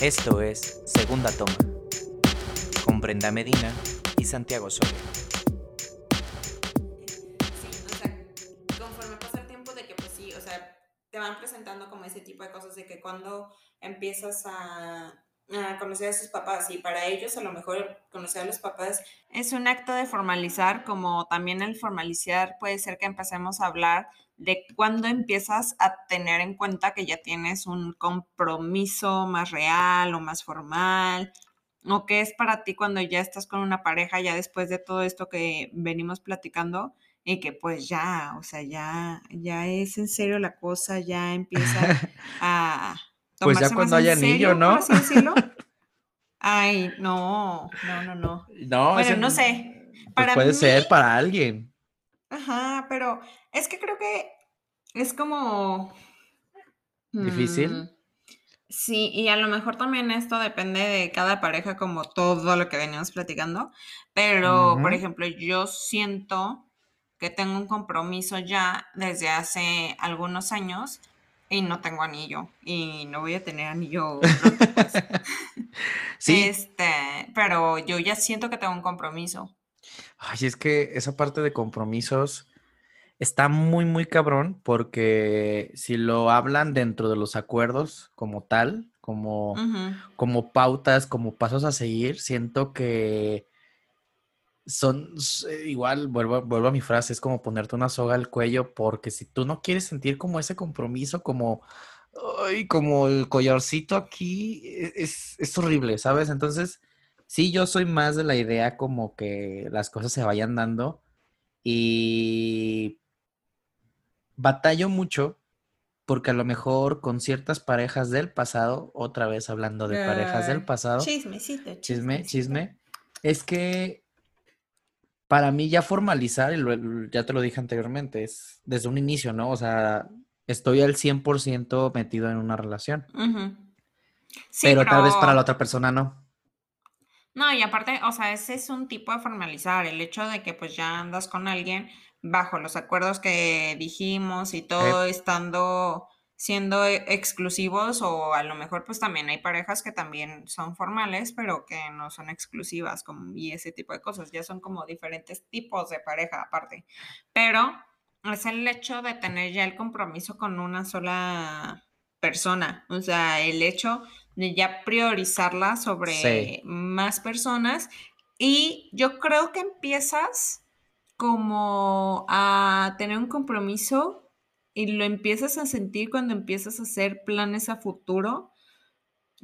Esto es Segunda Toma, con Brenda Medina y Santiago Soria. Sí, o sea, conforme pasa el tiempo de que pues sí, o sea, te van presentando como ese tipo de cosas de que cuando empiezas a, a conocer a sus papás y para ellos a lo mejor conocer a los papás es un acto de formalizar, como también el formalizar puede ser que empecemos a hablar de cuándo empiezas a tener en cuenta que ya tienes un compromiso más real o más formal, o qué es para ti cuando ya estás con una pareja, ya después de todo esto que venimos platicando, y que pues ya, o sea, ya, ya es en serio la cosa, ya empieza a pues ya cuando haya anillo, ¿no? Por así decirlo. Ay, no, no, no, no. No, bueno, no sé. Pues para puede ser para alguien. Ajá, pero es que creo que es como... ¿Difícil? Mm, sí, y a lo mejor también esto depende de cada pareja, como todo lo que veníamos platicando. Pero, por ejemplo, yo siento que tengo un compromiso ya desde hace algunos años y no tengo anillo y no voy a tener anillo pues. sí. Este, pero yo ya siento que tengo un compromiso. Ay, es que esa parte de compromisos está muy, muy cabrón porque si lo hablan dentro de los acuerdos como tal, como, como pautas, como pasos a seguir, siento que son eh, igual, vuelvo, vuelvo a mi frase, es como ponerte una soga al cuello, porque si tú no quieres sentir como ese compromiso, como, ay, como el collarcito aquí, e, es, es horrible, ¿sabes? Entonces, sí, yo soy más de la idea como que las cosas se vayan dando y batallo mucho porque a lo mejor con ciertas parejas del pasado, otra vez hablando de parejas del pasado, chismecito, chisme, chisme, es que para mí ya formalizar, ya te lo dije anteriormente, es desde un inicio, ¿no? O sea, estoy al 100% metido en una relación. pero, tal vez para la otra persona no. No, y aparte, o sea, ese es un tipo de formalizar, el hecho de que pues ya andas con alguien bajo los acuerdos que dijimos y todo estando siendo e, exclusivos o a lo mejor pues también hay parejas que también son formales pero que no son exclusivas como, y ese tipo de cosas, ya son como diferentes tipos de pareja aparte, pero es el hecho de tener ya el compromiso con una sola persona, o sea, el hecho de ya priorizarla sobre más personas y yo creo que empiezas como a tener un compromiso y lo empiezas a sentir cuando empiezas a hacer planes a futuro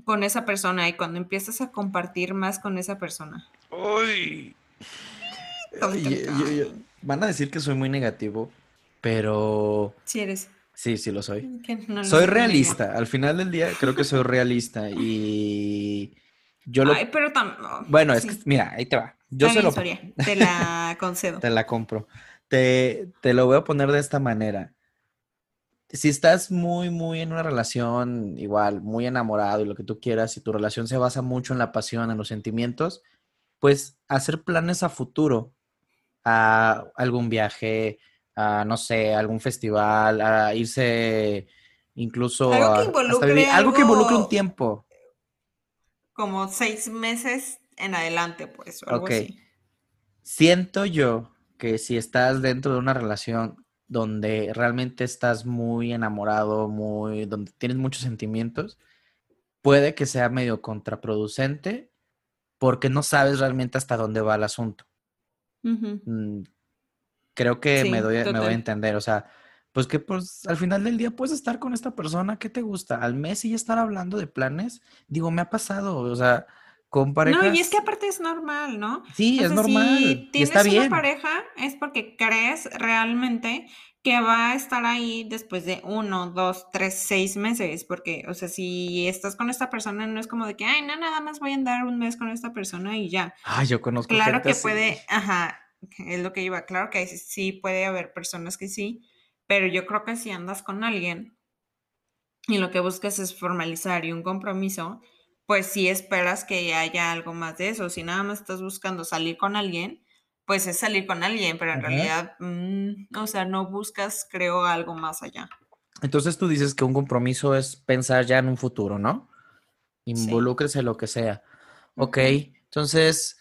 con esa persona y cuando empiezas a compartir más con esa persona. Uy. van a decir que soy muy negativo, pero... Sí eres. Sí, sí lo soy. soy realista. Al final del día creo que soy realista y yo lo... Ay, pero tam... Bueno, es que, mira, ahí te va. Yo se lo... Te la concedo. te la compro. Te, te lo voy a poner de esta manera si estás muy, muy en una relación igual, muy enamorado y lo que tú quieras, y tu relación se basa mucho en la pasión, en los sentimientos, pues hacer planes a futuro, a algún viaje, a no sé, algún festival, a irse incluso algo que involucre, algo, que involucre un tiempo. Como seis meses en adelante, pues. ok. Siento yo que si estás dentro de una relación donde realmente estás muy enamorado, muy, donde tienes muchos sentimientos, puede que sea medio contraproducente porque no sabes realmente hasta dónde va el asunto. Mm, creo que me, doy, me voy a entender, o sea, pues que pues al final del día puedes estar con esta persona, ¿qué te gusta? Al mes y ya estar hablando de planes, digo, me ha pasado, o sea, no, y es que aparte es normal, ¿no? Sí, es normal. Si tienes está bien. una pareja es porque crees realmente que va a estar ahí después de uno, dos, tres, seis meses, porque, o sea, si estás con esta persona, no es como de que, ay, no, nada más voy a andar un mes con esta persona y ya. Ay, yo conozco. Claro que puede, ajá, es lo que iba, claro que sí puede haber personas que sí, pero yo creo que si andas con alguien y lo que buscas es formalizar y un compromiso, pues sí esperas que haya algo más de eso. Si nada más estás buscando salir con alguien, pues es salir con alguien, pero en realidad, mm, o sea, no buscas, creo, algo más allá. Entonces tú dices que un compromiso es pensar ya en un futuro, ¿no? involúcrese lo que sea. Ok, entonces,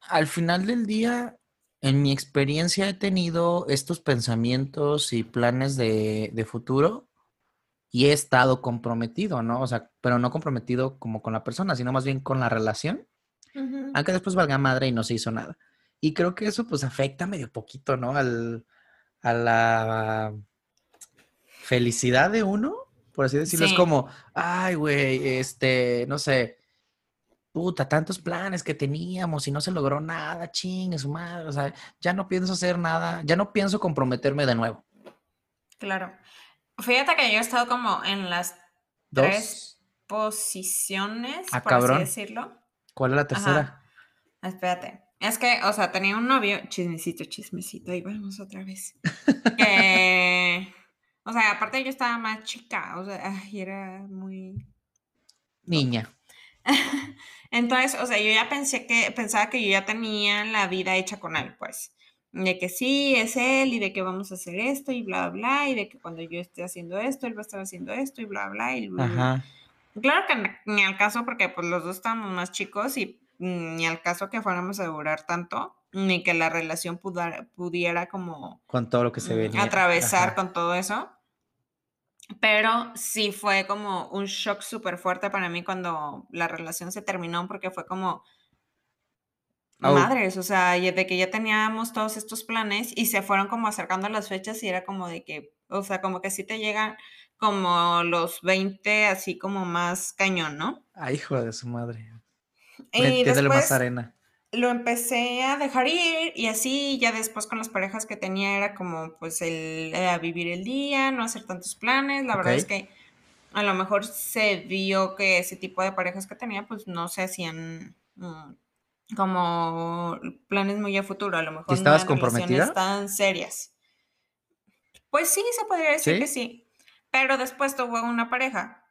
al final del día, en mi experiencia he tenido estos pensamientos y planes de, de futuro y he estado comprometido, ¿no? O sea, pero no comprometido como con la persona, sino más bien con la relación, aunque después valga madre y no se hizo nada. Y creo que eso pues afecta medio poquito, ¿no? Al, a la felicidad de uno, por así decirlo. Es como, ay, güey, este, no sé, puta, tantos planes que teníamos y no se logró nada, ching, su madre, o sea, ya no pienso hacer nada, ya no pienso comprometerme de nuevo. Claro. Fíjate que yo he estado como en las tres posiciones, ah, por así decirlo. ¿Cuál es la tercera? Espérate. Es que, o sea, tenía un novio, chismecito, chismecito, y vamos otra vez. o sea, aparte yo estaba más chica, o sea, era muy... Niña. Entonces, o sea, yo ya pensé que, pensaba que yo ya tenía la vida hecha con él, pues. De que sí, es él, y de que vamos a hacer esto, y bla, bla, y de que cuando yo esté haciendo esto, él va a estar haciendo esto, y bla, bla, y bla. Claro que ni al caso, porque pues los dos estábamos más chicos y ni al caso que fuéramos a durar tanto, ni que la relación pudiera, como... Con todo lo que se venía. Atravesar con todo eso. Pero sí fue como un shock súper fuerte para mí cuando la relación se terminó, porque fue como... Madres, o sea, de que ya teníamos todos estos planes y se fueron como acercando las fechas y era como de que, o sea, como que sí te llegan como los 20, así como más cañón, ¿no? Ay, hijo de su madre. Y después lo empecé a dejar ir y así ya después con las parejas que tenía era como pues el a vivir el día, no hacer tantos planes. La verdad es que a lo mejor se vio que ese tipo de parejas que tenía pues no se hacían mm, como planes muy a futuro, a lo mejor estabas comprometida? tan serias. Pues sí, se podría decir que sí. Pero después tuvo una pareja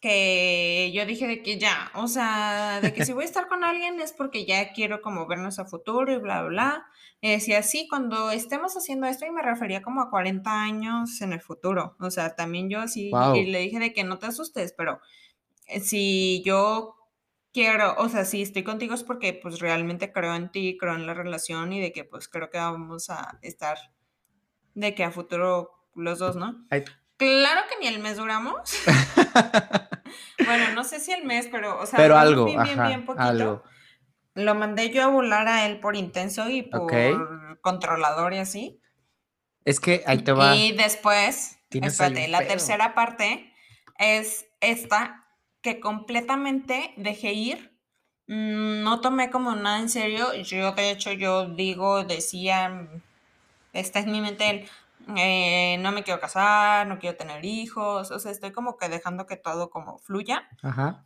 que yo dije de que ya, o sea, de que si voy a estar con alguien es porque ya quiero como vernos a futuro y bla, bla, bla. Y decía, sí, cuando estemos haciendo esto, y me refería como a 40 años en el futuro. O sea, también yo así, y le dije de que no te asustes, pero eh, si yo quiero, o sea, si estoy contigo es porque pues realmente creo en ti, creo en la relación y de que pues creo que vamos a estar de que a futuro los dos, ¿no? Claro que ni el mes duramos. bueno, no sé si el mes, pero, o sea, pero algo, bien, bien, poquito. Lo mandé yo a volar a él por intenso y por controlador y así. Es que ahí te va. Y después, espérate, la tercera parte es esta que completamente dejé ir. Mm, no tomé como nada en serio. Yo, de hecho, yo digo, decía, está en mi mente el, eh, no me quiero casar, no quiero tener hijos, o sea, estoy como que dejando que todo como fluya,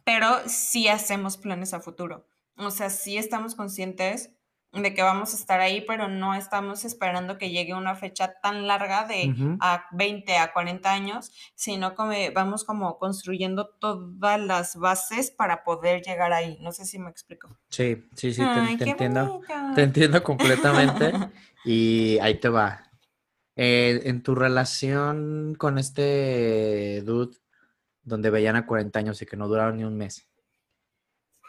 pero sí hacemos planes a futuro, o sea, sí estamos conscientes de que vamos a estar ahí, pero no estamos esperando que llegue una fecha tan larga de a 20 a 40 años, sino que vamos como construyendo todas las bases para poder llegar ahí. No sé si me explico. Sí, sí, sí, te entiendo. Te entiendo completamente. y ahí te va. Eh, en tu relación con este dude, donde veían a 40 años y que no duraron ni un mes,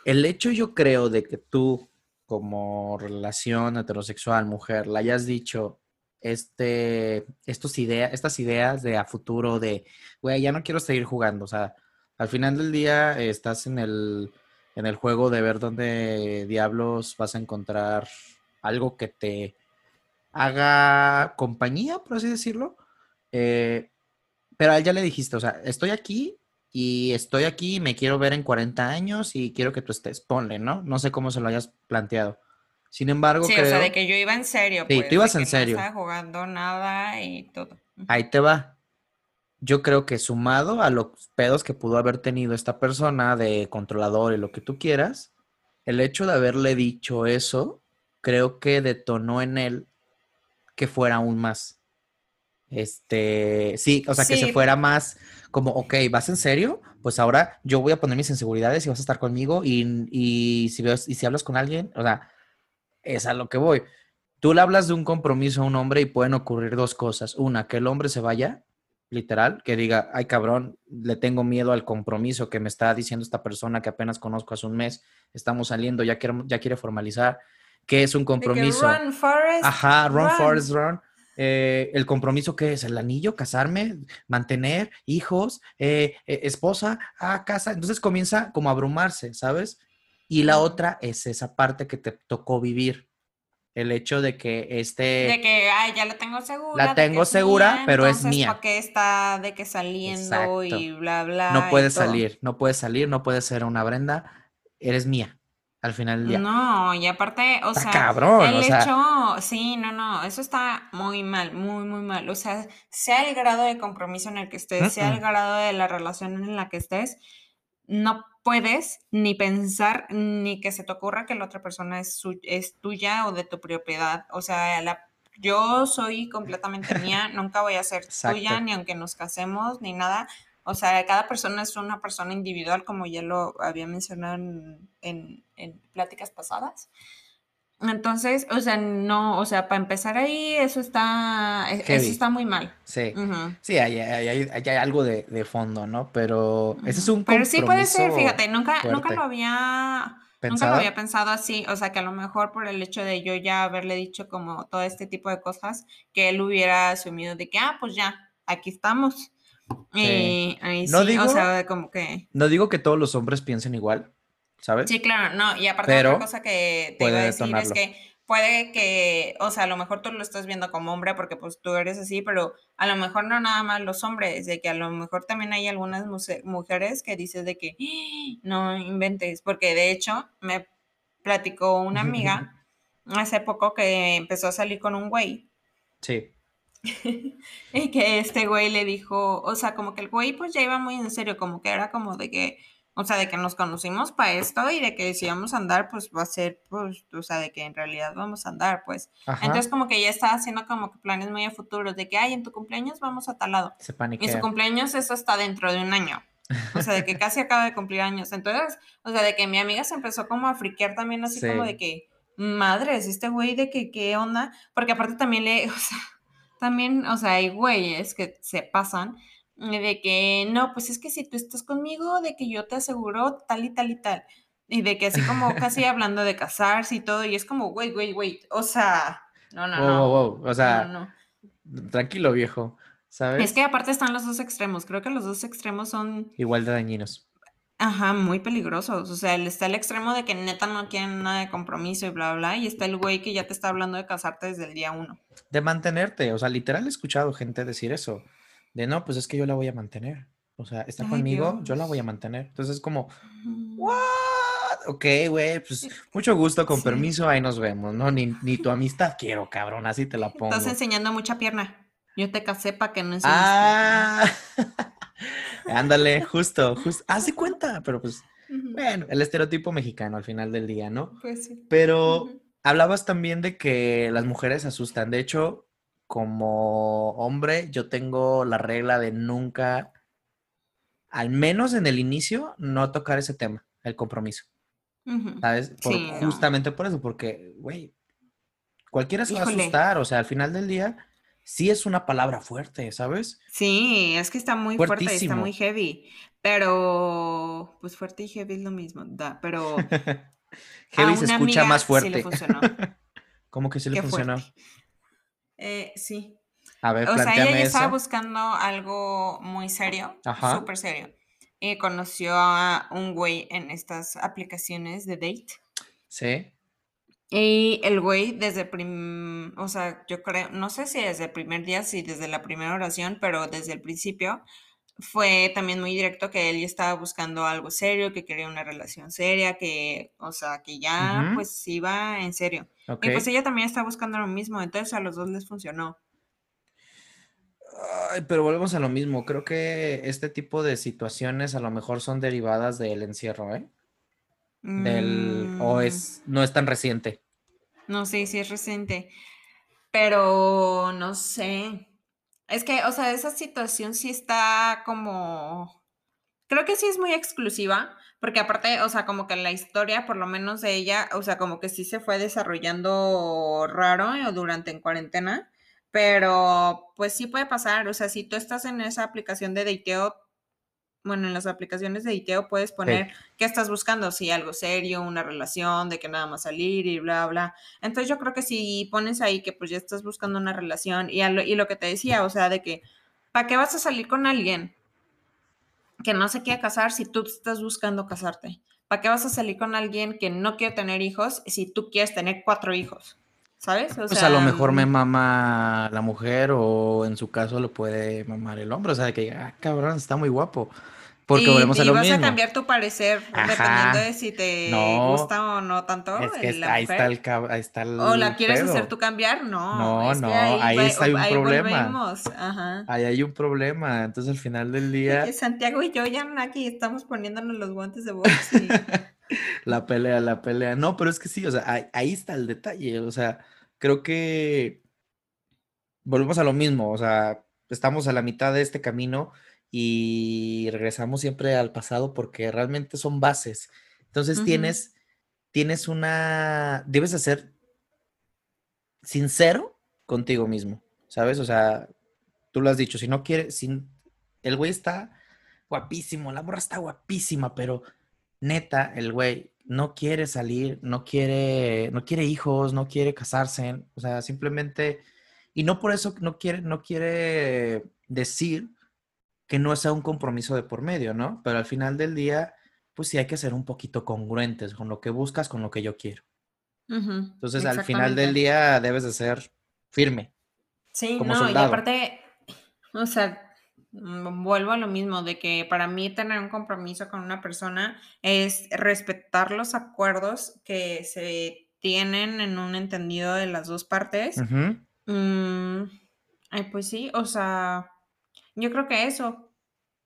el hecho yo creo de que tú, como relación heterosexual, mujer, le hayas dicho este, estos ideas, estas ideas de a futuro de, güey, ya no quiero seguir jugando, o sea, al final del día estás en el, en el juego de ver dónde diablos vas a encontrar algo que te haga compañía, por así decirlo. Eh, pero a él ya le dijiste, o sea, estoy aquí y estoy aquí, me quiero ver en 40 años y quiero que tú estés, ponle, ¿no? No sé cómo se lo hayas planteado. Sin embargo, sí, o sea, de que yo iba en serio. Sí, pues, tú ibas en serio. No estaba jugando nada y todo. Ahí te va. Yo creo que sumado a los pedos que pudo haber tenido esta persona de controlador y lo que tú quieras, el hecho de haberle dicho eso, creo que detonó en él que fuera aún más. Este, sí, o sea, que se fuera más como, ok, ¿vas en serio? Pues ahora yo voy a poner mis inseguridades y vas a estar conmigo y, y si, ves, y si hablas con alguien, o sea, es a lo que voy. Tú le hablas de un compromiso a un hombre y pueden ocurrir dos cosas. Una, que el hombre se vaya literal, que diga, ay cabrón, le tengo miedo al compromiso que me está diciendo esta persona que apenas conozco hace un mes, estamos saliendo, ya quiere, ya quiere formalizar, ¿qué es un compromiso? run, Forest, Ajá, run, Forest, run. Eh, el compromiso que es el anillo, casarme, mantener hijos, eh, eh, esposa, a casa. Entonces comienza como a abrumarse, ¿sabes? Y la otra es esa parte que te tocó vivir, el hecho de que este... De que, ay, ya la tengo segura. La tengo segura, pero es mía. ¿Para qué está de que saliendo y bla, bla? No puedes salir, no puedes salir, no puedes ser una Brenda, eres mía. Al final del día. No, y aparte, o sea, cabrón, el hecho, sí, no, no, eso está muy mal, muy, muy mal. O sea, sea el grado de compromiso en el que estés, sea el grado de la relación en la que estés, no puedes ni pensar ni que se te ocurra que la otra persona es, es tuya o de tu propiedad. O sea, la, yo soy completamente mía, nunca voy a ser tuya, ni aunque nos casemos, ni nada. O sea, cada persona es una persona individual, como ya lo había mencionado en, pláticas pasadas. Entonces, o sea, no, o sea, para empezar ahí, eso está, e, eso está muy mal. Sí, sí, hay, hay, algo de, fondo, ¿no? Pero ese es un Pero sí puede ser, fíjate, nunca, nunca lo había... Nunca lo había pensado así, o sea, que a lo mejor por el hecho de yo ya haberle dicho como todo este tipo de cosas, que él hubiera asumido de que, ah, pues ya, aquí estamos. Y ahí no digo, o sea, como que... No digo que todos los hombres piensen igual, ¿sabes? Sí, claro, no, y aparte otra cosa que te iba a decir es que puede que, o sea, a lo mejor tú lo estás viendo como hombre porque pues tú eres así, pero a lo mejor no nada más los hombres, de que a lo mejor también hay algunas mujeres que dices de que ¡Ah! no inventes, porque de hecho me platicó una amiga hace poco que empezó a salir con un güey. Sí. y que este güey le dijo, o sea, como que el güey pues ya iba muy en serio, como que era como de que o sea, de que nos conocimos para esto y de que si vamos a andar, pues va a ser, pues, o sea, de que en realidad vamos a andar, pues. Entonces, como que ya estaba haciendo como que planes muy a futuro, de que, ay, en tu cumpleaños vamos a tal lado. Se Y su cumpleaños eso está dentro de un año. O sea, de que casi acaba de cumplir años. Entonces, o sea, de que mi amiga se empezó como a friquear también, así como de que, madres, este güey, de que, ¿qué onda? Porque aparte también le, o sea, también, o sea, hay güeyes que se pasan de que no, pues es que si tú estás conmigo, de que yo te aseguro tal y tal y tal. Y de que así como casi hablando de casarse y todo, y es como, wait, wait, wait, o sea, no, no, no. Wow, O sea, tranquilo viejo, ¿sabes? Es que aparte están los dos extremos, creo que los dos extremos son... Igual de dañinos. Ajá, muy peligrosos. O sea, está el extremo de que neta no quieren nada de compromiso y bla, bla, y está el güey que ya te está hablando de casarte desde el día uno. De mantenerte, o sea, literal he escuchado gente decir eso de no, pues es que yo la voy a mantener. O sea, está conmigo, yo la voy a mantener. Entonces es como, ¿what? Ok, güey, pues mucho gusto, con permiso, ahí nos vemos, ¿no? Ni, ni, tu amistad quiero, cabrón, así te la pongo. Estás enseñando mucha pierna. Yo te casé para que no enseñes. Ah, ándale, justo, justo. Haz de cuenta, pero pues, bueno, el estereotipo mexicano al final del día, ¿no? Pues sí. Pero hablabas también de que las mujeres asustan. De hecho, como hombre, yo tengo la regla de nunca, al menos en el inicio, no tocar ese tema, el compromiso. ¿Sabes? justamente por eso, porque, güey, cualquiera se va a asustar, o sea, al final del día, sí es una palabra fuerte, ¿sabes? Sí, es que está muy fuerte, está muy heavy, pero, pues fuerte y heavy es lo mismo, da, pero... heavy se escucha más fuerte. ¿Cómo que sí le funcionó? Eh, sí. A ver, o sea, ella estaba buscando algo muy serio, súper serio. Y conoció a un güey en estas aplicaciones de date. Sí. Y el güey desde, prim o sea, yo creo, no sé si desde el primer día, si desde la primera oración, pero desde el principio fue también muy directo que él ya estaba buscando algo serio, que quería una relación seria, que, o sea, que ya pues iba en serio. Y pues ella también está buscando lo mismo, entonces a los dos les funcionó. Ay, pero volvemos a lo mismo. Creo que este tipo de situaciones a lo mejor son derivadas del encierro, ¿eh? Del, o mm. es, no es tan reciente. No sé sí es reciente. Pero no sé. Es que, o sea, esa situación sí está como. Creo que sí es muy exclusiva, porque aparte, o sea, como que la historia, por lo menos de ella, o sea, como que sí se fue desarrollando raro eh, durante en cuarentena, Pero pues sí puede pasar, o sea, si tú estás en esa aplicación de dateo, bueno, en las aplicaciones de dateo puedes poner qué estás buscando, si algo serio, una relación, de que nada más salir y bla, bla. Entonces yo creo que si pones ahí que pues ya estás buscando una relación y, y lo que te decía, o sea, de que, ¿para qué vas a salir con alguien que no se quiere casar si tú estás buscando casarte? ¿Para qué vas a salir con alguien que no quiere tener hijos si tú quieres tener cuatro hijos? ¿Sabes? O pues a lo mejor me mm, mama la mujer o en su caso lo puede mamar el hombre. O sea, que, ah, cabrón, está muy guapo. Porque volvemos a lo mismo. Y vas a cambiar tu parecer dependiendo de si te gusta o no tanto. Es que ahí, está el, ahí está el. O la quieres hacer tú cambiar, no. No, no, ahí, está hay un problema. Ajá. Ahí hay un problema. Entonces al final del día. Santiago y yo ya aquí estamos poniéndonos los guantes de box. Y... la pelea, la pelea. No, pero es que sí, o sea, ahí, ahí está el detalle. O sea, creo que volvemos a lo mismo. O sea, estamos a la mitad de este camino y regresamos siempre al pasado porque realmente son bases. Entonces tienes, tienes una, debes de ser sincero contigo mismo, ¿sabes? O sea, tú lo has dicho, si no quieres, sin, el güey está guapísimo, la morra está guapísima, pero neta, el güey no quiere salir, no quiere, no quiere hijos, no quiere casarse, o sea, simplemente, y no por eso no quiere, no quiere decir que no sea un compromiso de por medio, ¿no? Pero al final del día, pues sí hay que ser un poquito congruentes con lo que buscas, con lo que yo quiero. Entonces, al final del día debes de ser firme. Sí, no, y aparte, o sea, vuelvo a lo mismo, de que para mí tener un compromiso con una persona es respetar los acuerdos que se tienen en un entendido de las dos partes. Mm, ay, pues sí, o sea, yo creo que eso,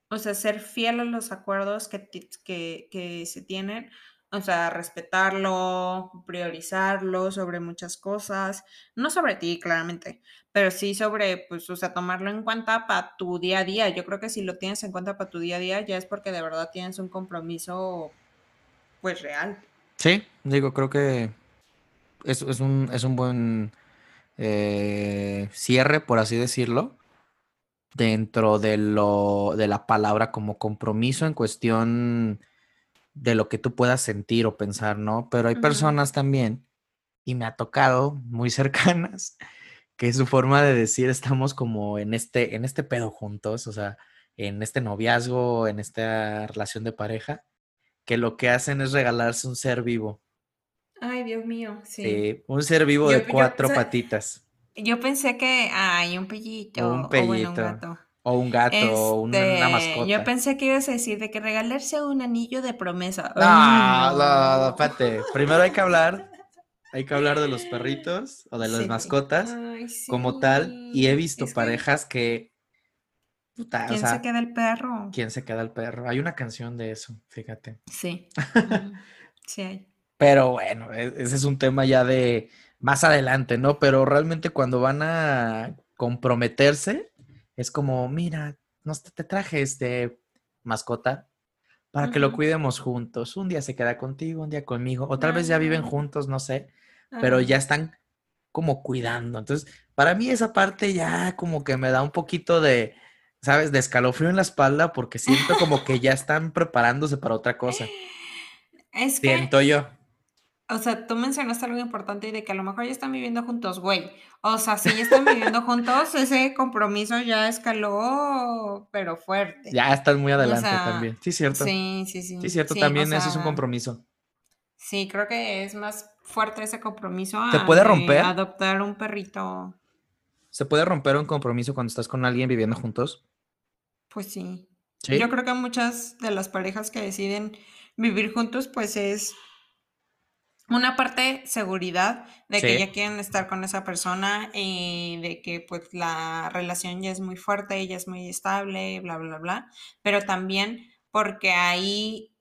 o sea, ser fiel a los acuerdos que, que, se tienen, o sea, respetarlo, priorizarlo sobre muchas cosas, no sobre ti, claramente, pero sí sobre, pues, o sea, tomarlo en cuenta para tu día a día. Yo creo que si lo tienes en cuenta para tu día a día, ya es porque de verdad tienes un compromiso, pues, real. Sí, digo, creo que es, es, un, es un buen eh, cierre, por así decirlo dentro de lo de la palabra como compromiso en cuestión de lo que tú puedas sentir o pensar, ¿no? Pero hay personas también, y me ha tocado muy cercanas, que su forma de decir estamos como en este, en este pedo juntos, o sea, en este noviazgo, en esta relación de pareja, que lo que hacen es regalarse un ser vivo. Ay, Dios mío, sí. un ser vivo de cuatro patitas. Yo pensé que hay un pellito. Un pellito. O, un gato. O un gato, o una, este, mascota. Yo pensé que ibas a decir de que regalarse un anillo de promesa. No, no, no. Primero hay que hablar, hay que hablar de los perritos o de las mascotas como tal. Y he visto parejas que... ¿Quién se queda el perro? ¿Quién se queda el perro? Hay una canción de eso, fíjate. Sí. sí hay. Pero bueno, e, ese es un tema ya de más adelante, ¿no? Pero realmente cuando van a comprometerse, es como, mira, nos te traje este mascota para que lo cuidemos juntos. Un día se queda contigo, un día conmigo, o tal vez ya viven juntos, no sé, pero ya están como cuidando. Entonces, para mí esa parte ya como que me da un poquito de, ¿sabes? De escalofrío en la espalda porque siento como que ya están preparándose para otra cosa. Es Siento yo. O sea, tú mencionaste algo importante y de que a lo mejor ya están viviendo juntos, güey. O sea, si ya están viviendo juntos, ese compromiso ya escaló, pero fuerte. Ya están muy adelante también. Sí, cierto. Sí, sí, sí. Sí, cierto, también eso es un compromiso. Sí, creo que es más fuerte ese compromiso. ¿Se puede romper? Adoptar un perrito. ¿Se puede romper un compromiso cuando estás con alguien viviendo juntos? Pues sí. ¿Sí? Yo creo que muchas de las parejas que deciden vivir juntos, pues es una parte seguridad de que ya quieren estar con esa persona y de que pues la relación ya es muy fuerte, ya es muy estable, bla, bla, bla, pero también porque ahí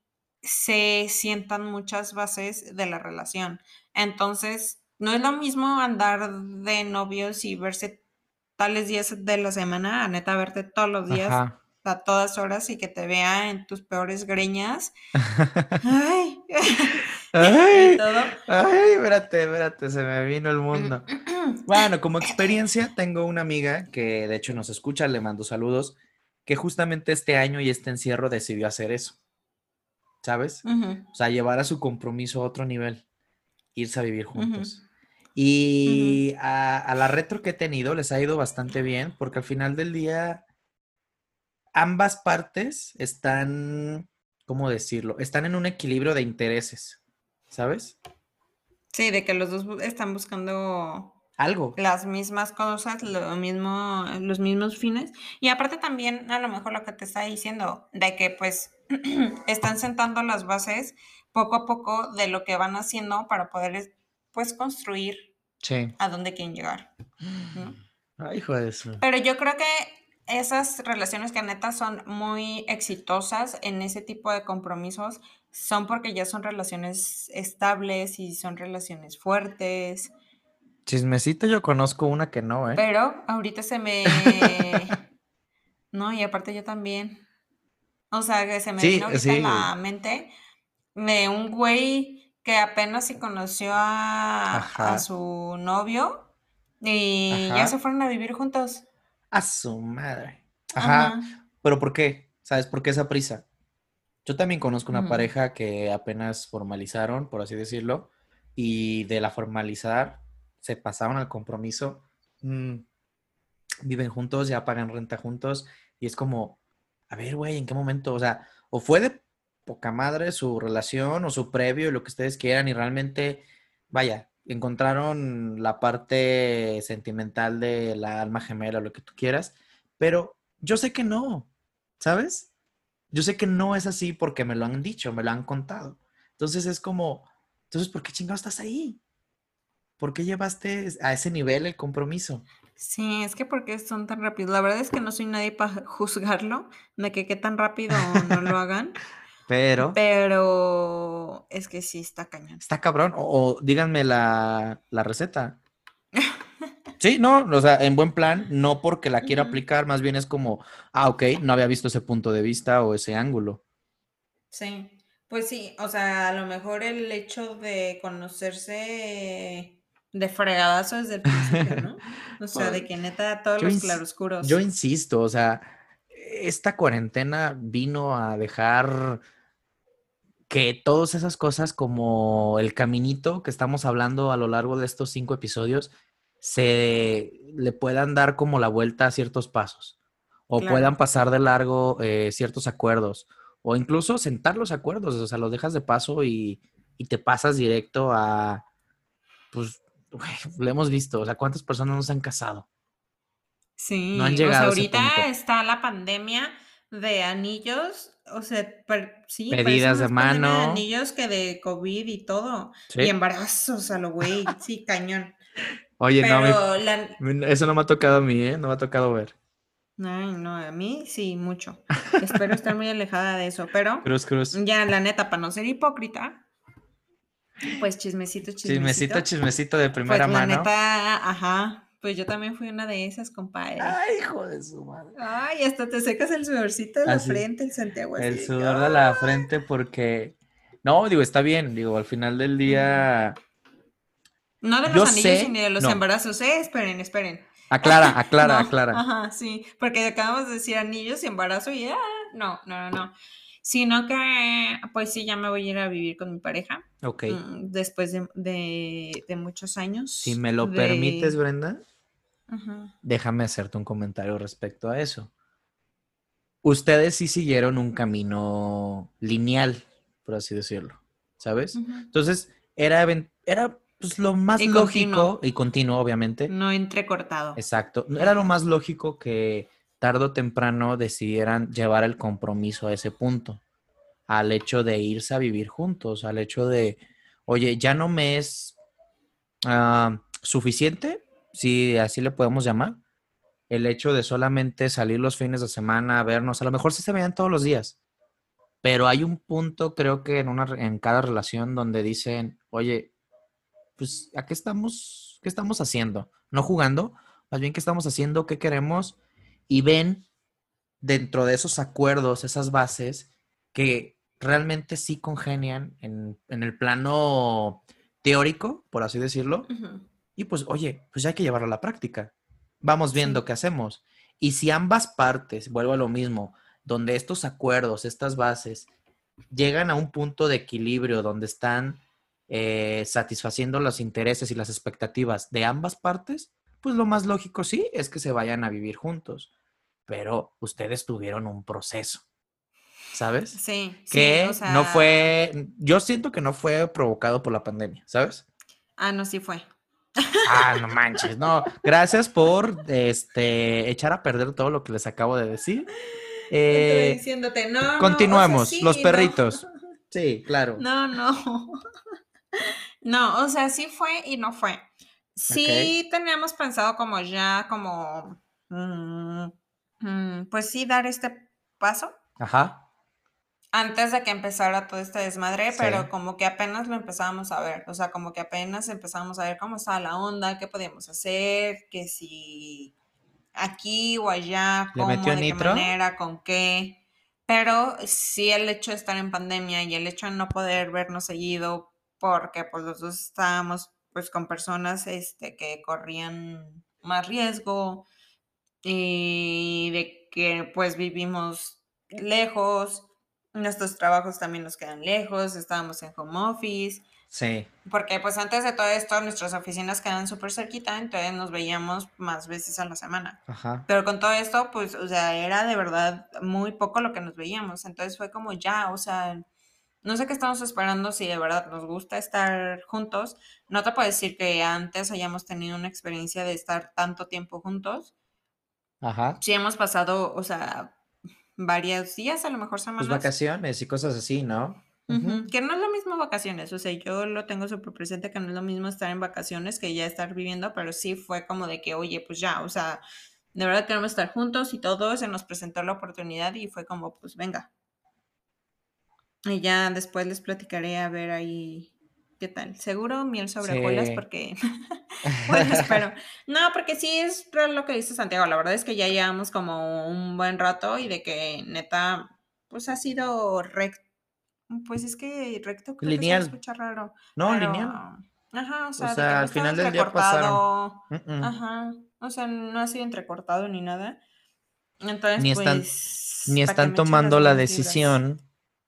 se sientan muchas bases de la relación. Entonces, no es lo mismo andar de novios y verse tales días de la semana, a neta verte todos los días a todas horas y que te vea en tus peores greñas. Ay. Ay, ay, espérate, espérate, se me vino el mundo. Bueno, como experiencia, tengo una amiga que de hecho nos escucha, le mando saludos, que justamente este año y este encierro decidió hacer eso. ¿Sabes? O sea, llevar a su compromiso a otro nivel, irse a vivir juntos. Y a, la retro que he tenido les ha ido bastante bien, porque al final del día ambas partes están, ¿cómo decirlo? Están en un equilibrio de intereses, ¿sabes? Sí, de que los dos están buscando algo. Las mismas cosas, lo mismo, los mismos fines. Y aparte también, a lo mejor lo que te está diciendo, de que pues están sentando las bases poco a poco de lo que van haciendo para poder pues construir a dónde quieren llegar. Ay, hijo de eso. Pero yo creo que esas relaciones que neta son muy exitosas en ese tipo de compromisos son porque ya son relaciones estables y son relaciones fuertes. Chismecito yo conozco una que no, ¿eh? Pero ahorita se me... no, y aparte yo también. O sea, que se me vino ahorita la mente de un güey que apenas se conoció a, su novio y ya se fueron a vivir juntos. A su madre. Ajá. Pero ¿por qué? ¿Sabes por qué esa prisa? Yo también conozco una pareja que apenas formalizaron, por así decirlo, y de la formalizar se pasaron al compromiso, mm, viven juntos, ya pagan renta juntos, y es como, a ver, güey, ¿en qué momento? O sea, o fue de poca madre su relación o su previo, lo que ustedes quieran, y realmente, vaya, encontraron la parte sentimental de la alma gemela, lo que tú quieras, pero yo sé que no, ¿sabes? Yo sé que no es así porque me lo han dicho, me lo han contado. Entonces es como, entonces, ¿por qué chingado estás ahí? ¿Por qué llevaste a ese nivel el compromiso? Sí, es que porque son tan rápidos. La verdad es que no soy nadie para juzgarlo, de que qué tan rápido no lo hagan. Pero. Pero es que sí está cañón. Está cabrón. O, díganme la, receta. Sí, no, o sea, en buen plan, no porque la quiera aplicar, más bien es como, ah, ok, no había visto ese punto de vista o ese ángulo. Sí, pues sí, o sea, a lo mejor el hecho de conocerse de fregadazo desde el principio, ¿no? O sea, de que neta todos los claroscuros. Yo insisto, o sea, esta cuarentena vino a dejar que todas esas cosas como el caminito que estamos hablando a lo largo de estos cinco episodios se le puedan dar como la vuelta a ciertos pasos o puedan pasar de largo eh, ciertos acuerdos o incluso sentar los acuerdos, o sea, los dejas de paso y, y te pasas directo a, pues, lo hemos visto, o sea, ¿cuántas personas no se han casado? Sí, no han llegado o sea, ahorita está la pandemia de anillos, o sea, sí, pedidas de mano, de anillos que de COVID y todo, y embarazos a lo güey, sí, cañón. Oye, no, eso no me ha tocado a mí, ¿eh? No me ha tocado ver. Ay, no, a mí sí, mucho. Espero estar muy alejada de eso, pero cruz, cruz. ya la neta, para no ser hipócrita, pues chismecito, chismecito. Chismecito, chismecito de primera pues, mano. La neta, ajá. Pues yo también fui una de esas, compadre. Ay, hijo de su madre. Ay, hasta te secas el sudorcito de la frente, el Santiago. El sudor de la frente porque... No, digo, está bien. Digo, al final del día... No de los anillos ni de los embarazos, ¿eh? Esperen, esperen. Aclara, aclara, aclara. Ajá, sí. Porque acabamos de decir anillos y embarazo y... Ah, no, no, no, no sino que pues sí, ya me voy a ir a vivir con mi pareja. Ok. Mm, después de, muchos años. Si me lo permites, Brenda, déjame hacerte un comentario respecto a eso. Ustedes sí siguieron un camino lineal, por así decirlo, ¿sabes? Entonces, era, era pues, lo más lógico y continuo, obviamente. No entrecortado. Exacto. Era lo más lógico que tarde o temprano decidieran llevar el compromiso a ese punto, al hecho de irse a vivir juntos, al hecho de, oye, ya no me es ah, suficiente, si así le podemos llamar, el hecho de solamente salir los fines de semana a vernos, a lo mejor sí se veían todos los días, pero hay un punto, creo que en, una, en cada relación donde dicen, oye, pues, ¿a qué estamos, qué estamos haciendo? No jugando, más bien qué estamos haciendo, qué queremos y ven dentro de esos acuerdos, esas bases, que realmente sí congenian en, el plano teórico, por así decirlo, y pues, oye, pues ya hay que llevarlo a la práctica. Vamos viendo qué hacemos. Y si ambas partes, vuelvo a lo mismo, donde estos acuerdos, estas bases, llegan a un punto de equilibrio donde están eh, satisfaciendo los intereses y las expectativas de ambas partes, pues lo más lógico sí es que se vayan a vivir juntos. Pero ustedes tuvieron un proceso, ¿sabes? Sí. Que no fue, yo siento que no fue provocado por la pandemia, ¿sabes? Ah, no, sí fue. Ah, no manches, no. Gracias por este echar a perder todo lo que les acabo de decir. Eh, diciéndote, no. Continuamos, los perritos. Sí, claro. No, no. No, o sea, sí fue y no fue. Sí teníamos pensado como ya, como, mm, mm, pues sí, dar este paso. Ajá. Antes de que empezara todo este desmadre, pero como que apenas lo empezábamos a ver, o sea, como que apenas empezábamos a ver cómo estaba la onda, qué podíamos hacer, que si aquí o allá, cómo, de qué manera, con qué. Pero sí el hecho de estar en pandemia y el hecho de no poder vernos seguido porque pues los dos estábamos pues con personas este, que corrían más riesgo y de que pues vivimos lejos, nuestros trabajos también nos quedan lejos, estábamos en home office. Sí. Porque pues antes de todo esto nuestras oficinas quedan súper cerquita, entonces nos veíamos más veces a la semana. Ajá. Pero con todo esto, pues, o sea, era de verdad muy poco lo que nos veíamos. Entonces fue como ya, o sea, no sé qué estamos esperando si de verdad nos gusta estar juntos. No te puedo decir que antes hayamos tenido una experiencia de estar tanto tiempo juntos. Ajá. Sí hemos pasado, o sea, varios días, a lo mejor semanas. Pues vacaciones y cosas así, ¿no? Que no es lo mismo vacaciones, o sea, yo lo tengo súper presente que no es lo mismo estar en vacaciones que ya estar viviendo, pero sí fue como de que, oye, pues ya, o sea, de verdad queremos estar juntos y todo, se nos presentó la oportunidad y fue como, pues venga, y ya después les platicaré a ver ahí qué tal. Seguro miel sobre sí. porque. bueno, espero. No, porque sí es lo que dice Santiago. La verdad es que ya llevamos como un buen rato y de que neta, pues ha sido recto. Pues es que recto creo lineal. que se escucha raro. No, lineal. Ajá, o sea, o sea al final del día pasaron. Ajá. O sea, no ha sido entrecortado ni nada. Entonces, ni están, pues, ni están tomando la decisión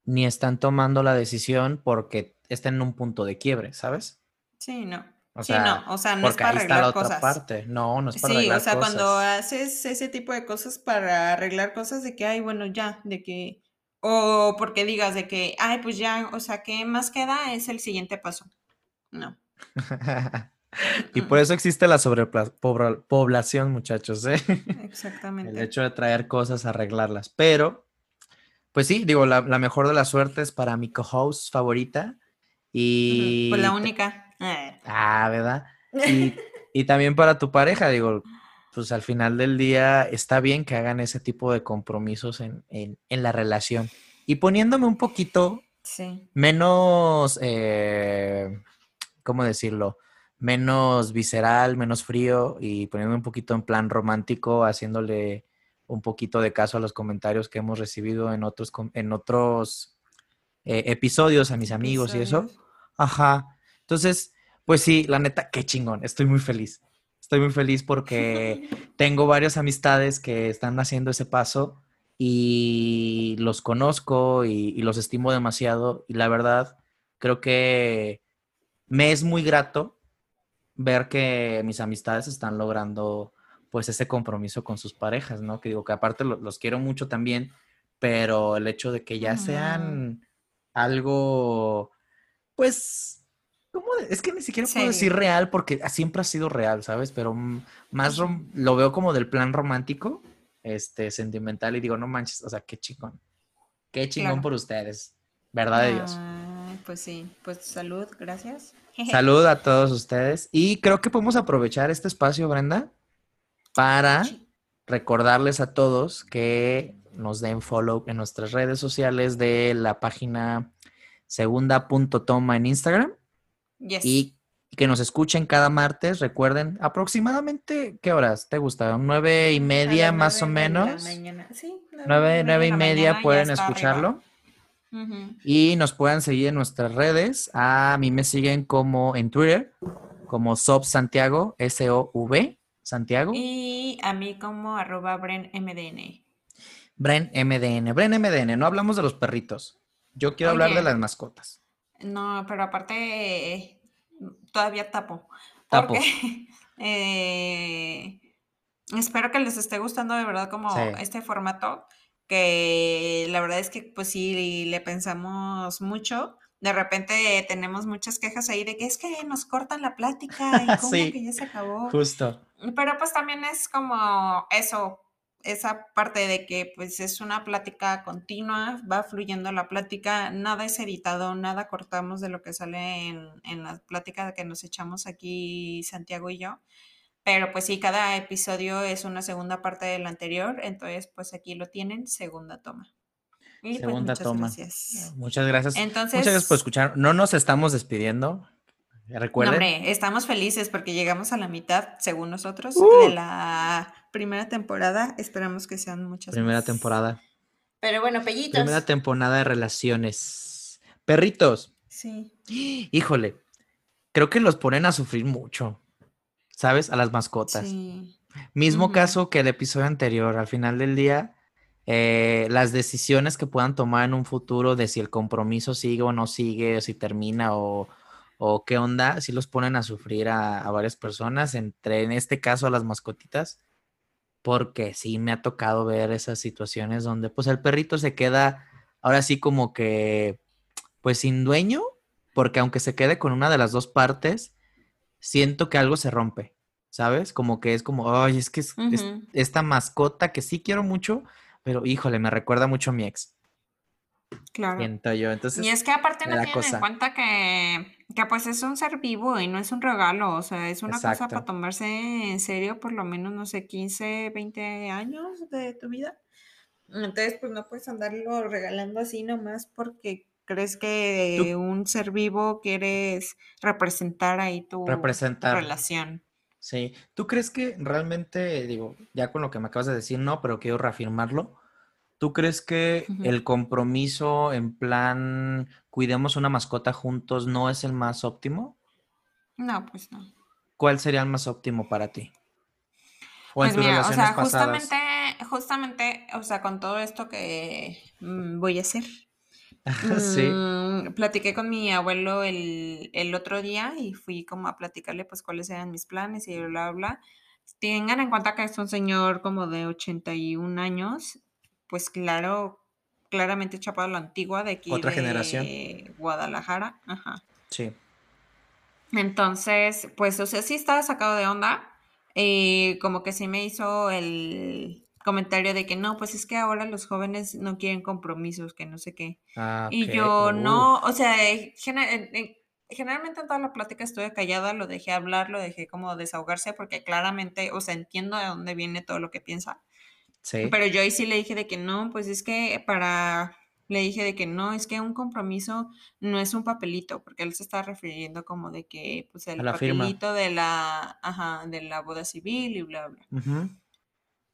ni están tomando la decisión porque están en un punto de quiebre, ¿sabes? Sí, no. O sí, no, o sea, no es para arreglar la otra parte. No, no es para arreglar cosas. Sí, o sea, cuando haces ese tipo de cosas para arreglar cosas de que, ay, bueno, ya, de que, o porque digas de que, ay, pues ya, o sea, ¿qué más queda? Es el siguiente paso. No. y por eso existe la sobrepoblación, muchachos, ¿eh? Exactamente. El hecho de traer cosas, arreglarlas. Pero pues sí, digo, la, mejor de las suertes para mi co-host favorita. Y. Pues la única. Ah, ¿verdad? Y, también para tu pareja, digo, pues al final del día está bien que hagan ese tipo de compromisos en, la relación. Y poniéndome un poquito menos, eh, ¿cómo decirlo? Menos visceral, menos frío y poniéndome un poquito en plan romántico, haciéndole un poquito de caso a los comentarios que hemos recibido en otros, en otros eh, episodios a mis amigos y eso. Ajá. Entonces, pues sí, la neta, qué chingón. Estoy muy feliz. Estoy muy feliz porque tengo varias amistades que están haciendo ese paso y los conozco y, y los estimo demasiado. Y la verdad, creo que me es muy grato ver que mis amistades están logrando pues ese compromiso con sus parejas, ¿no? Que digo que aparte los quiero mucho también, pero el hecho de que ya sean algo, pues, ¿cómo? Es que ni siquiera puedo decir real porque siempre ha sido real, ¿sabes? Pero más lo veo como del plan romántico, este, sentimental y digo, no manches, o sea, qué chingón, qué chingón por ustedes, verdad de Dios. Pues sí, pues salud, gracias. Salud a todos ustedes y creo que podemos aprovechar este espacio, Brenda, para recordarles a todos que nos den follow en nuestras redes sociales de la página segunda.toma en Instagram. Y que nos escuchen cada martes. Recuerden, aproximadamente, ¿qué horas te gusta? ¿Nueve y media más o menos? nueve, nueve, y media pueden escucharlo. Y nos pueden seguir en nuestras redes. A mí me siguen como en Twitter como Sob Santiago, S-O-V, Santiago. Y a mí como arroba Bren MDN. Bren MDN. Bren MDN, no hablamos de los perritos. Yo quiero hablar de las mascotas. No, pero aparte todavía tapo. Tapo. Porque eh, espero que les esté gustando de verdad como este formato, que la verdad es que pues sí le pensamos mucho de repente tenemos muchas quejas ahí de que es que nos cortan la plática y como que ya se acabó. Justo. Pero pues también es como eso, esa parte de que pues es una plática continua, va fluyendo la plática, nada es editado, nada cortamos de lo que sale en, en la plática que nos echamos aquí Santiago y yo. Pero pues sí, cada episodio es una segunda parte del anterior, entonces pues aquí lo tienen, segunda toma. Pues, Segunda muchas toma. Gracias. Muchas gracias. Entonces, muchas gracias por escuchar. No nos estamos despidiendo. Recuerden. hombre, estamos felices porque llegamos a la mitad, según nosotros, de ¡Uh! la primera temporada. Esperamos que sean muchas Primera temporada. Pero bueno, pellitos. Primera temporada de relaciones. Perritos. Sí. Híjole, creo que los ponen a sufrir mucho, ¿sabes? A las mascotas. Sí. Mismo caso que el episodio anterior. Al final del día, eh, las decisiones que puedan tomar en un futuro de si el compromiso sigue o no sigue, o si termina o, qué onda, si los ponen a sufrir a, varias personas, entre en este caso a las mascotitas, porque sí me ha tocado ver esas situaciones donde pues el perrito se queda ahora sí como que pues sin dueño, porque aunque se quede con una de las dos partes, siento que algo se rompe, ¿sabes? Como que es como, ay, es que es esta mascota que sí quiero mucho, pero híjole, me recuerda mucho a mi ex. Claro. yo. Entonces, y es que aparte no tienen en cuenta que, que, pues es un ser vivo y no es un regalo, o sea, es una cosa para tomarse en serio por lo menos, no sé, 15, 20 años de tu vida. Entonces, pues no puedes andarlo regalando así nomás porque crees que un ser vivo quieres representar ahí tu relación. Sí, ¿tú crees que realmente, digo, ya con lo que me acabas de decir, no, pero quiero reafirmarlo, ¿tú crees que el compromiso en plan cuidemos una mascota juntos no es el más óptimo? No, pues no. ¿Cuál sería el más óptimo para ti? pues mira, o sea, justamente, justamente, o sea, con todo esto que mm, voy a hacer, sí. Mm, platiqué con mi abuelo el, otro día y fui como a platicarle pues cuáles eran mis planes y bla, bla, Tengan en cuenta que es un señor como de 81 años, pues claro, claramente chapado a la antigua de aquí Otra de generación. Guadalajara. Ajá. Sí. Entonces, pues, o sea, sí estaba sacado de onda. y eh, como que sí me hizo el, comentario de que no, pues es que ahora los jóvenes no quieren compromisos, que no sé qué. Ah, y yo no, o sea, generalmente en toda la plática estuve callada, lo dejé hablar, lo dejé como desahogarse, porque claramente, o sea, entiendo de dónde viene todo lo que piensa. Sí. Pero yo ahí sí le dije de que no, pues es que para, le dije de que no, es que un compromiso no es un papelito, porque él se está refiriendo como de que, pues el papelito de la, ajá, de la boda civil y bla, bla.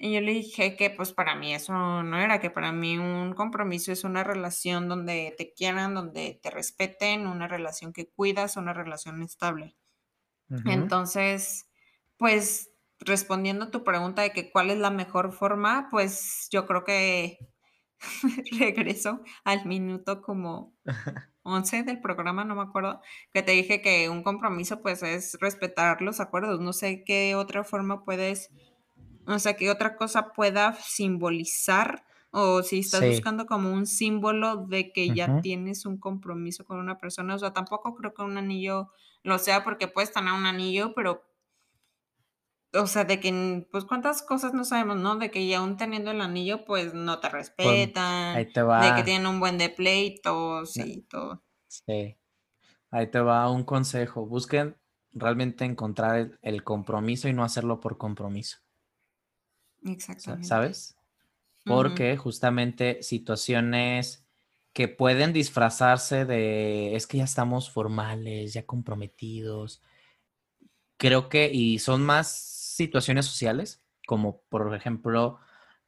Y yo le dije que pues para mí eso no era, que para mí un compromiso es una relación donde te quieran, donde te respeten, una relación que cuidas, una relación estable. Entonces, pues respondiendo a tu pregunta de que cuál es la mejor forma, pues yo creo que regreso al minuto como 11 del programa, no me acuerdo, que te dije que un compromiso pues es respetar los acuerdos. No sé qué otra forma puedes o sea, que otra cosa pueda simbolizar o si estás buscando como un símbolo de que ya tienes un compromiso con una persona. O sea, tampoco creo que un anillo lo sea porque puedes tener un anillo, pero, o sea, de que, pues, cuántas cosas no sabemos, ¿no? De que ya aún teniendo el anillo, pues, no te respetan. ahí te va. De que tienen un buen de pleitos y todo. Sí. Ahí te va un consejo. Busquen realmente encontrar el compromiso y no hacerlo por compromiso. Exactamente. ¿Sabes? Porque justamente situaciones que pueden disfrazarse de es que ya estamos formales, ya comprometidos. Creo que, y son más situaciones sociales, como por ejemplo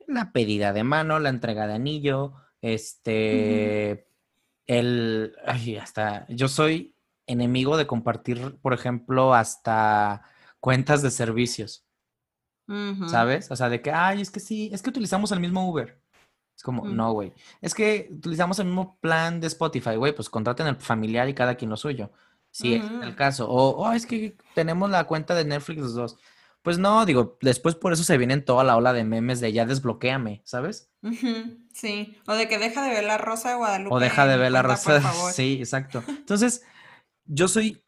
la pedida de mano, la entrega de anillo, este, el, ay, hasta, yo soy enemigo de compartir, por ejemplo, hasta cuentas de servicios. ¿Sabes? O sea, de que, ay, es que sí, es que utilizamos el mismo Uber. Es como, no, güey. Es que utilizamos el mismo plan de Spotify, güey, pues contraten el familiar y cada quien lo suyo. Sí, es el caso. O, oh, es que tenemos la cuenta de Netflix los dos. Pues no, digo, después por eso se vienen toda la ola de memes de ya desbloqueame, ¿sabes? Sí, o de que deja de ver la Rosa de Guadalupe. O deja de ver la Rosa. Sí, exacto. Entonces, yo soy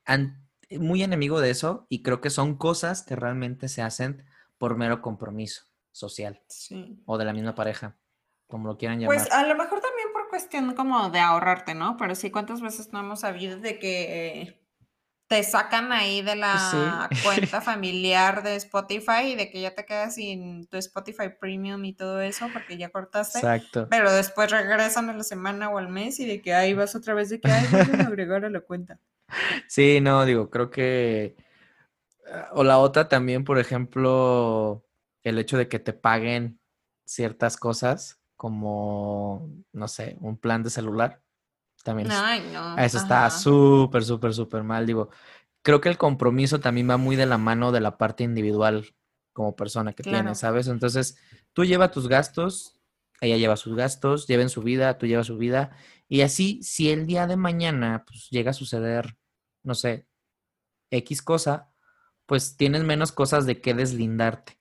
muy enemigo de eso y creo que son cosas que realmente se hacen por mero compromiso social. Sí. O de la misma pareja como lo quieran llamar. Pues a lo mejor también por cuestión como de ahorrarte, ¿no? Pero sí, ¿cuántas veces no hemos sabido de que te sacan ahí de la cuenta familiar de Spotify y de que ya te quedas sin tu Spotify Premium y todo eso porque ya cortaste? Exacto. Pero después regresan a la semana o al mes y de que ahí vas otra vez de que hay a agregar a la cuenta. Sí, no, digo, creo que... O la otra también, por ejemplo, el hecho de que te paguen ciertas cosas como, no sé, un plan de celular. También Ay, no. eso está súper, súper, súper mal. Digo, creo que el compromiso también va muy de la mano de la parte individual como persona que tienes, ¿sabes? Entonces, tú llevas tus gastos, ella lleva sus gastos, lleven su vida, tú llevas su vida. Y así, si el día de mañana pues, llega a suceder, no sé, X cosa, pues tienes menos cosas de qué deslindarte.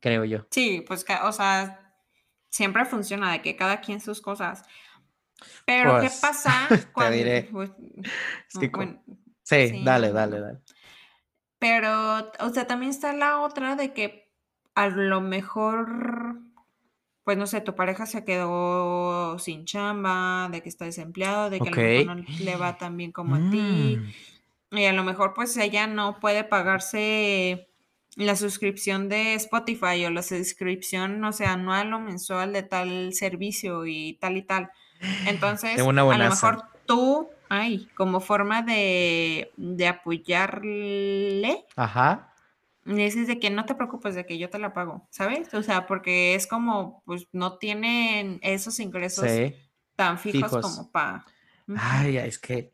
Creo yo. Sí, pues, o sea, siempre funciona de que cada quien sus cosas. Pero, ¿qué pues, pasa cuando... Te diré. Pues, sí, dale, dale, dale. Pero, o sea, también está la otra de que a lo mejor, pues no sé, tu pareja se quedó sin chamba, de que está desempleado, de que a lo mejor no le va tan bien como a ti. Y a lo mejor, pues ella no puede pagarse la suscripción de Spotify o la suscripción, no sé, anual o mensual de tal servicio y tal y tal. Entonces, a lo mejor tú, ay, como forma de, de apoyarle, Ajá. dices de que no te preocupes de que yo te la pago, ¿sabes? O sea, porque es como, pues no tienen esos ingresos tan fijos, como para... Ay, es que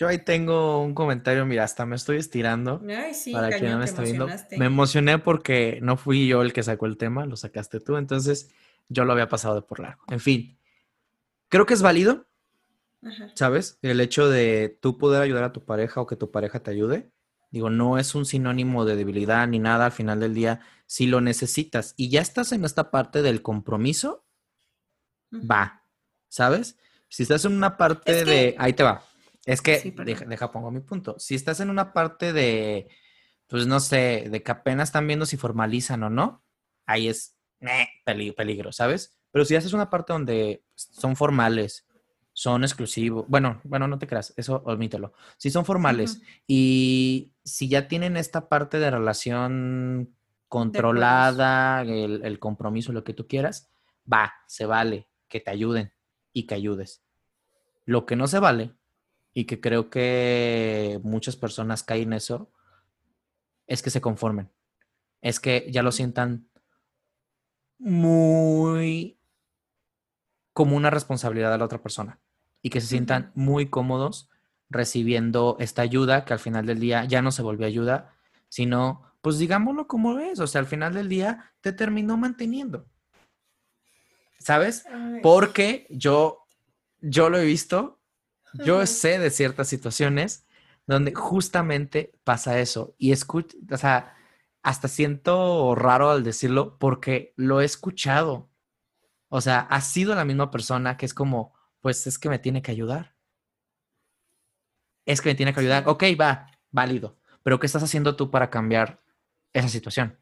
yo ahí tengo un comentario, mira, hasta me estoy estirando. Ay, sí, para quien no me está viendo. Me emocioné porque no fui yo el que sacó el tema, lo sacaste tú, entonces yo lo había pasado de por largo. En fin, creo que es válido, ¿sabes? El hecho de tú poder ayudar a tu pareja o que tu pareja te ayude. Digo, no es un sinónimo de debilidad ni nada al final del día. Si lo necesitas y ya estás en esta parte del compromiso, va, ¿sabes? Si estás en una parte de, ahí te va, es que, deja, pongo mi punto. Si estás en una parte de, pues no sé, de que apenas están viendo si formalizan o no, ahí es peligro, ¿sabes? Pero si haces una parte donde son formales, son exclusivos, bueno, bueno, no te creas, eso omítelo. Si son formales y si ya tienen esta parte de relación controlada, el, el compromiso, lo que tú quieras, va, se vale que te ayuden y que ayudes. Lo que no se vale y que creo que muchas personas caen en eso, es que se conformen. Es que ya lo sientan muy como una responsabilidad de la otra persona y que se sientan muy cómodos recibiendo esta ayuda que al final del día ya no se volvió ayuda, sino, pues digámoslo como es, o sea, al final del día te terminó manteniendo. ¿Sabes? Porque yo, yo lo he visto yo sé de ciertas situaciones donde justamente pasa eso y escucho, o sea, hasta siento raro al decirlo porque lo he escuchado. O sea, ha sido la misma persona que es como, pues es que me tiene que ayudar. Es que me tiene que ayudar. Ok, va, válido. Pero ¿qué estás haciendo tú para cambiar esa situación?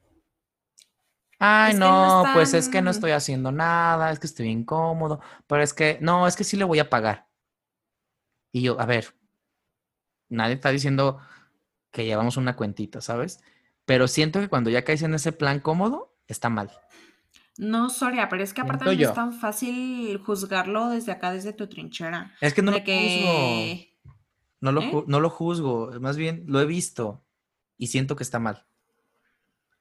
Ay, no, pues es que no estoy haciendo nada, es que estoy incómodo, pero es que, no, es que sí le voy a pagar. Y yo, a ver, nadie está diciendo que llevamos una cuentita, ¿sabes? Pero siento que cuando ya caes en ese plan cómodo, está mal. No, Soria, pero es que aparte no es tan fácil juzgarlo desde acá, desde tu trinchera. Es que no lo juzgo. No lo, ¿Eh? no lo juzgo, más bien lo he visto y siento que está mal.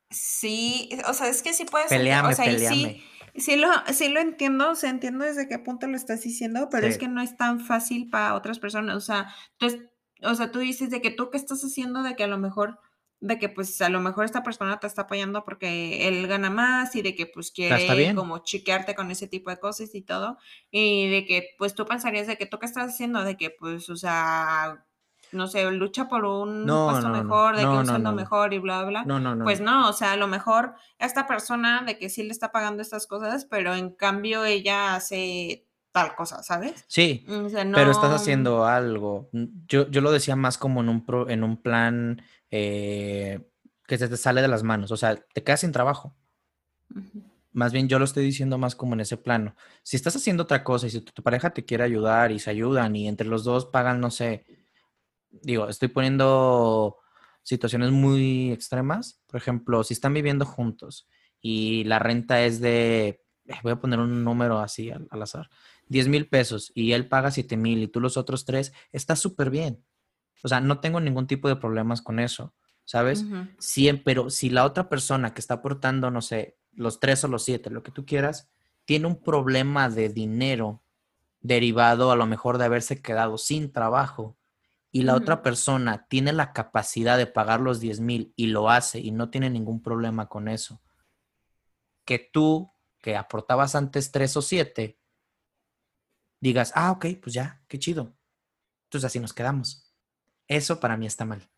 Sí, o sea, es que sí puedes. Peleame, o sea, Sí, sí lo, sí lo entiendo, o sea, entiendo desde qué punto lo estás diciendo, pero es que no es tan fácil para otras personas. O sea, tú, o sea, tú dices de que tú qué estás haciendo, de que a lo mejor de que pues a lo mejor esta persona te está apoyando porque él gana más y de que pues quiere como chiquearte con ese tipo de cosas y todo y de que pues tú pensarías de que tú qué estás haciendo de que pues o sea no sé, lucha por un puesto mejor, de que un sueldo mejor y bla, bla. No, no, no. Pues no, o sea, a lo mejor esta persona de que sí le está pagando estas cosas, pero en cambio ella hace tal cosa, ¿sabes? Sí, pero estás haciendo algo. Yo, yo lo decía más como en un, en un plan eh, que se te sale de las manos, o sea, te quedas sin trabajo. Más bien yo lo estoy diciendo más como en ese plano. Si estás haciendo otra cosa y si tu pareja te quiere ayudar y se ayudan y entre los dos pagan, no sé, digo, estoy poniendo situaciones muy extremas. Por ejemplo, si están viviendo juntos y la renta es de, eh, voy a poner un número así al, azar, 10 mil pesos y él paga 7 mil y tú los otros tres, está súper bien. O sea, no tengo ningún tipo de problemas con eso, ¿sabes? pero si la otra persona que está aportando, no sé, los tres o los siete, lo que tú quieras, tiene un problema de dinero derivado a lo mejor de haberse quedado sin trabajo y la otra persona tiene la capacidad de pagar los 10 mil y lo hace y no tiene ningún problema con eso, que tú, que aportabas antes tres o siete, digas, ah, ok, pues ya, qué chido. Entonces así nos quedamos. Eso para mí está mal.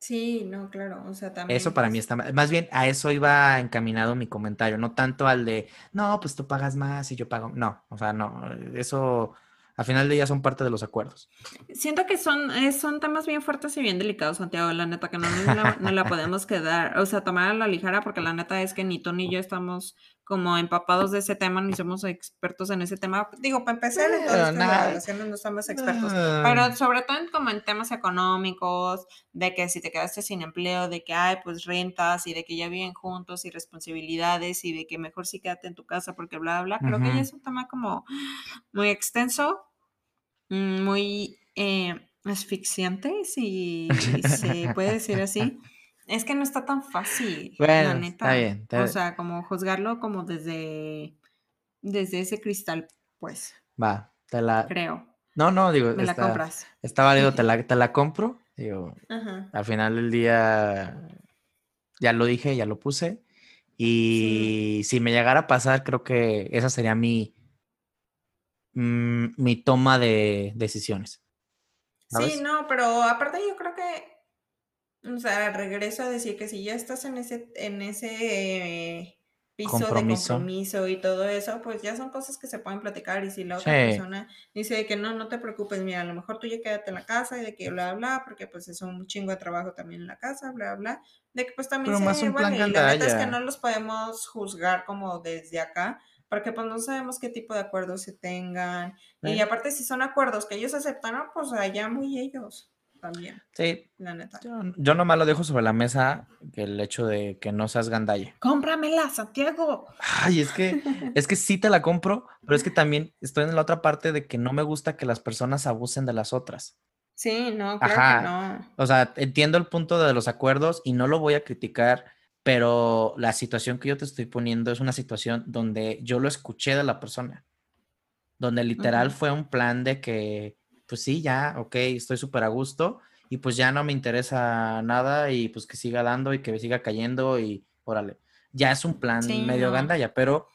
Sí, no, claro, o sea, también. Eso para mí está mal. Más bien a eso iba encaminado mi comentario, no tanto al de, no, pues tú pagas más y yo pago. No, o sea, no, eso al final de día son parte de los acuerdos. Siento que son, eh, son temas bien fuertes y bien delicados, Santiago, la neta, que no, no, la, podemos quedar, o sea, tomar a la ligera, porque la neta es que ni tú ni yo estamos como empapados de ese tema, ni somos expertos en ese tema. Digo, para empezar, en todas las relaciones no somos expertos, pero sobre todo en, como en temas económicos, de que si te quedaste sin empleo, de que hay pues rentas y de que ya viven juntos y responsabilidades y de que mejor sí quédate en tu casa porque bla, bla, creo que ya es un tema como muy extenso, muy eh, asfixiante, si se puede decir así. Es que no está tan fácil, la neta. Está bien, O sea, como juzgarlo como desde, desde ese cristal, pues. Va, te la. Creo. No, no, digo. Me la compras. Está válido, te la, te la compro. Digo, al final del día, ya lo dije, ya lo puse. Y si me llegara a pasar, creo que esa sería mi, mm, mi toma de decisiones. Sí, no, pero aparte yo creo que o sea, regreso a decir que si ya estás en ese, en ese piso de compromiso y todo eso, pues ya son cosas que se pueden platicar. Y si la otra persona dice que no, no te preocupes, mira, a lo mejor tú ya quédate en la casa y de que bla, bla, porque pues es un chingo de trabajo también en la casa, bla, bla. De que pues también se más y la verdad es que no los podemos juzgar como desde acá, porque pues no sabemos qué tipo de acuerdos se tengan. Y aparte, si son acuerdos que ellos aceptan, pues allá muy ellos también. Sí. La neta. Yo, yo, nomás lo dejo sobre la mesa que el hecho de que no seas gandalle. Cómpramela, Santiago. Ay, es que, es que sí te la compro, pero es que también estoy en la otra parte de que no me gusta que las personas abusen de las otras. Sí, no, claro que no. O sea, entiendo el punto de los acuerdos y no lo voy a criticar, pero la situación que yo te estoy poniendo es una situación donde yo lo escuché de la persona, donde literal fue un plan de que pues sí, ya, ok, estoy súper a gusto y pues ya no me interesa nada y pues que siga dando y que me siga cayendo y órale. Ya es un plan medio gandalla, pero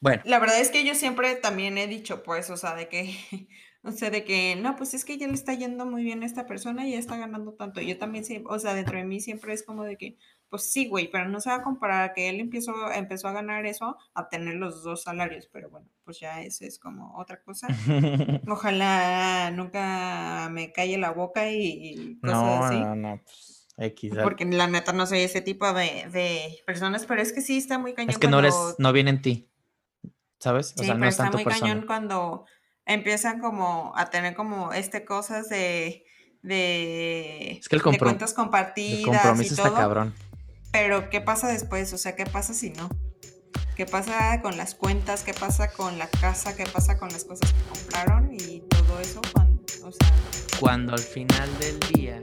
bueno. La verdad es que yo siempre también he dicho, pues, o sea, de que, o sea, de que, no, pues es que ya le está yendo muy bien a esta persona y ya está ganando tanto. Yo también, o sea, dentro de mí siempre es como de que, pues sí, güey, pero no se va a comparar que él empezó, empezó a ganar eso a tener los dos salarios, pero bueno, pues ya ese es como otra cosa. Ojalá nunca me calle la boca y, cosas así. No, no, pues X. Porque la neta no soy ese tipo de, personas, pero es que sí está muy cañón. Es que no eres, no viene en ti, ¿sabes? O sea, no está muy cañón cuando empiezan como a tener como este cosas de de, es que el cuentas compartidas. El compromiso está cabrón. Pero, ¿qué pasa después? O sea, ¿qué pasa si no? ¿Qué pasa con las cuentas? ¿Qué pasa con la casa? ¿Qué pasa con las cosas que compraron? Y todo eso, cuando, cuando al final del día